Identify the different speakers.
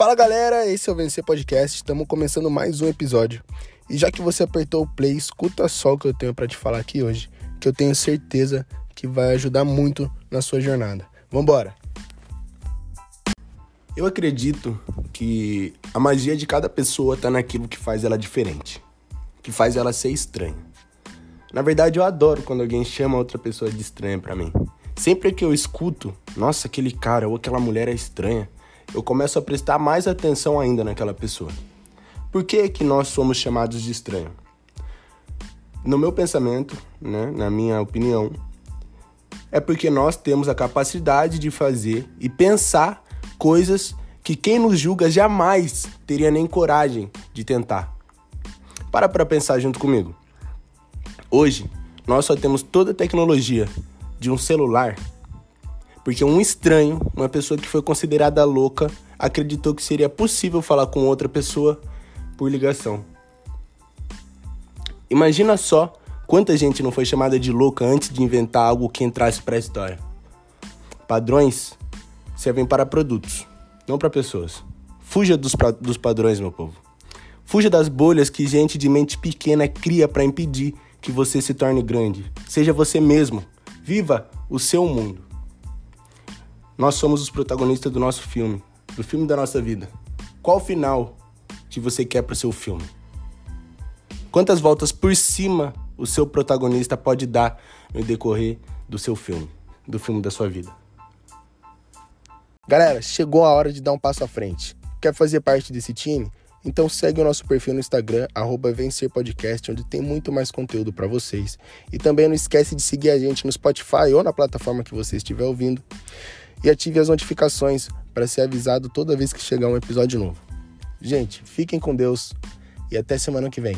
Speaker 1: Fala galera, esse é o Vencer Podcast. Estamos começando mais um episódio. E já que você apertou o play, escuta só o que eu tenho para te falar aqui hoje, que eu tenho certeza que vai ajudar muito na sua jornada. Vambora! Eu acredito que a magia de cada pessoa tá naquilo que faz ela diferente, que faz ela ser estranha. Na verdade, eu adoro quando alguém chama outra pessoa de estranha para mim. Sempre que eu escuto, nossa, aquele cara ou aquela mulher é estranha, eu começo a prestar mais atenção ainda naquela pessoa. Por que, que nós somos chamados de estranho? No meu pensamento, né, na minha opinião, é porque nós temos a capacidade de fazer e pensar coisas que quem nos julga jamais teria nem coragem de tentar. Para para pensar junto comigo. Hoje, nós só temos toda a tecnologia de um celular porque um estranho, uma pessoa que foi considerada louca, acreditou que seria possível falar com outra pessoa por ligação. Imagina só quanta gente não foi chamada de louca antes de inventar algo que entrasse para a história. Padrões servem para produtos, não para pessoas. Fuja dos, dos padrões, meu povo. Fuja das bolhas que gente de mente pequena cria para impedir que você se torne grande. Seja você mesmo. Viva o seu mundo. Nós somos os protagonistas do nosso filme, do filme da nossa vida. Qual final que você quer para o seu filme? Quantas voltas por cima o seu protagonista pode dar no decorrer do seu filme, do filme da sua vida? Galera, chegou a hora de dar um passo à frente. Quer fazer parte desse time? Então segue o nosso perfil no Instagram, @vencerpodcast, onde tem muito mais conteúdo para vocês. E também não esquece de seguir a gente no Spotify ou na plataforma que você estiver ouvindo e ative as notificações para ser avisado toda vez que chegar um episódio novo. Gente, fiquem com Deus e até semana que vem.